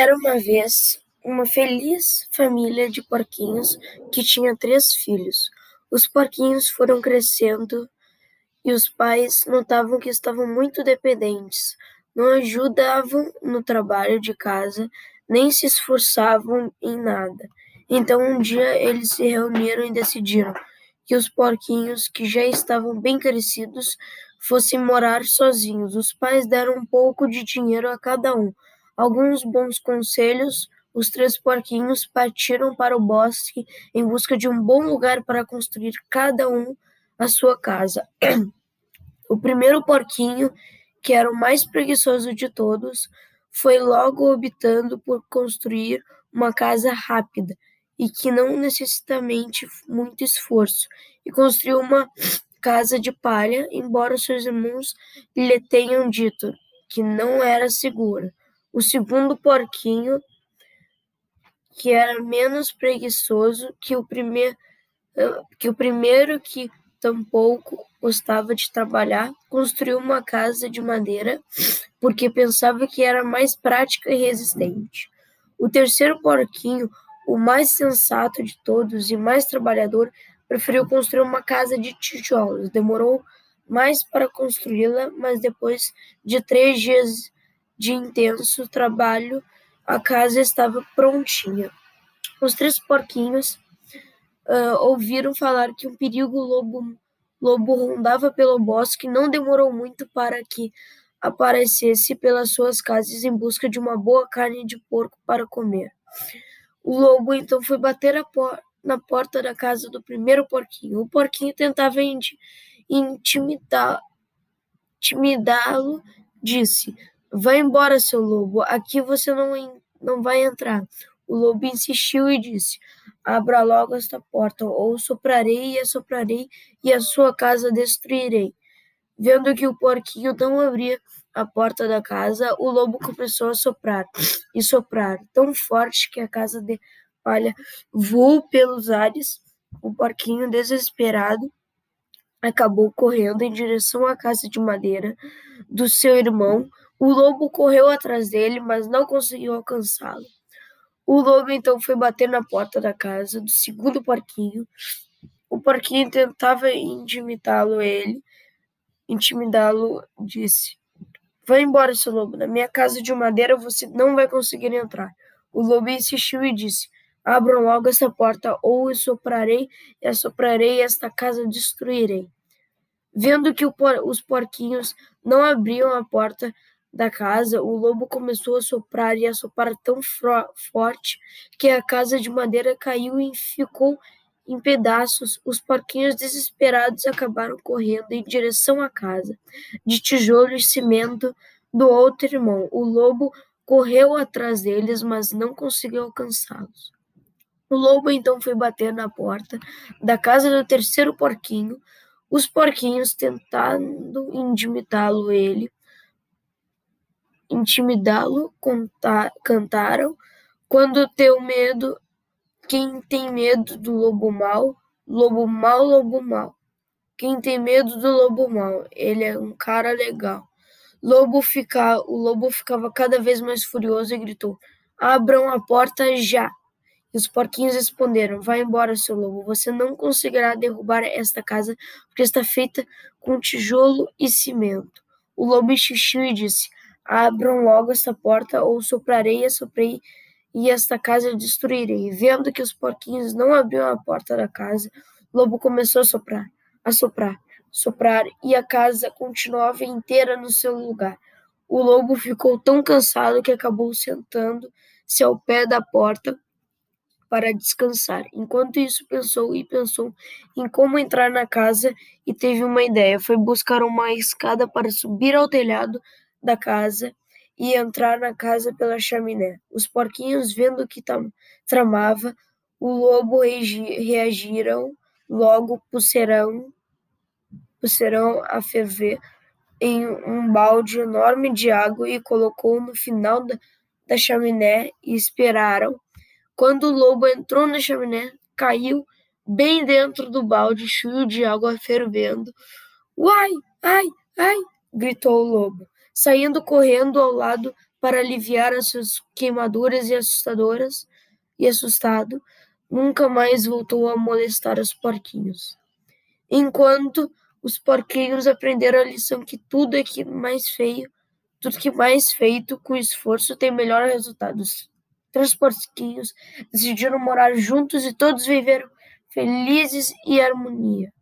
Era uma vez uma feliz família de porquinhos que tinha três filhos. Os porquinhos foram crescendo e os pais notavam que estavam muito dependentes, não ajudavam no trabalho de casa, nem se esforçavam em nada. Então um dia eles se reuniram e decidiram que os porquinhos, que já estavam bem crescidos, fossem morar sozinhos. Os pais deram um pouco de dinheiro a cada um alguns bons conselhos, os três porquinhos partiram para o bosque em busca de um bom lugar para construir cada um a sua casa. o primeiro porquinho, que era o mais preguiçoso de todos, foi logo optando por construir uma casa rápida e que não necessitamente muito esforço, e construiu uma casa de palha, embora seus irmãos lhe tenham dito que não era segura. O segundo porquinho, que era menos preguiçoso que o primeiro, que o primeiro que tampouco gostava de trabalhar, construiu uma casa de madeira porque pensava que era mais prática e resistente. O terceiro porquinho, o mais sensato de todos e mais trabalhador, preferiu construir uma casa de tijolos. Demorou mais para construí-la, mas depois de três dias de intenso trabalho, a casa estava prontinha. Os três porquinhos uh, ouviram falar que um perigo lobo, lobo rondava pelo bosque. Não demorou muito para que aparecesse pelas suas casas em busca de uma boa carne de porco para comer. O lobo então foi bater por na porta da casa do primeiro porquinho. O porquinho tentava intimidá-lo, disse: Vá embora, seu lobo, aqui você não, não vai entrar. O lobo insistiu e disse: Abra logo esta porta, ou soprarei e assoprarei, e a sua casa destruirei. Vendo que o porquinho não abria a porta da casa, o lobo começou a soprar e soprar, tão forte que a casa de palha voou pelos ares. O porquinho, desesperado, acabou correndo em direção à casa de madeira do seu irmão, o lobo correu atrás dele, mas não conseguiu alcançá-lo. O lobo então foi bater na porta da casa do segundo porquinho. O porquinho tentava intimidá-lo, ele, intimidá-lo, disse: Vá embora, seu lobo. Na minha casa de madeira você não vai conseguir entrar. O lobo insistiu e disse: Abram logo essa porta, ou eu soprarei e assoprarei esta casa destruirei. Vendo que por... os porquinhos não abriam a porta, da casa, o lobo começou a soprar e a soprar tão forte que a casa de madeira caiu e ficou em pedaços. Os porquinhos desesperados acabaram correndo em direção à casa, de tijolo e cimento do outro irmão. O lobo correu atrás deles, mas não conseguiu alcançá-los. O lobo então foi bater na porta da casa do terceiro porquinho. Os porquinhos, tentando intimidá-lo, ele intimidá-lo, cantaram. Quando teu medo, quem tem medo do lobo mau, lobo mau, lobo mau. Quem tem medo do lobo mau, ele é um cara legal. Lobo fica, o lobo ficava cada vez mais furioso e gritou: Abram a porta já! E os porquinhos responderam: Vai embora, seu lobo. Você não conseguirá derrubar esta casa, porque está feita com tijolo e cimento. O lobo insistiu e disse: Abram logo esta porta, ou soprarei e soprei, e esta casa destruirei. Vendo que os porquinhos não abriam a porta da casa, o lobo começou a soprar, a soprar, soprar, e a casa continuava inteira no seu lugar. O lobo ficou tão cansado que acabou sentando-se ao pé da porta para descansar. Enquanto isso, pensou e pensou em como entrar na casa e teve uma ideia. Foi buscar uma escada para subir ao telhado da casa e entrar na casa pela chaminé. Os porquinhos, vendo que tramava, o lobo reagiram, logo puserão, puserão a ferver em um balde enorme de água e colocou no final da, da chaminé e esperaram. Quando o lobo entrou na chaminé, caiu bem dentro do balde cheio de água fervendo. Uai, ai, ai! gritou o lobo saindo correndo ao lado para aliviar as suas queimaduras e assustadoras, e assustado, nunca mais voltou a molestar os porquinhos. Enquanto os porquinhos aprenderam a lição que tudo é que mais feio, tudo que mais feito com esforço tem melhor resultado. Os três porquinhos decidiram morar juntos e todos viveram felizes e harmonia.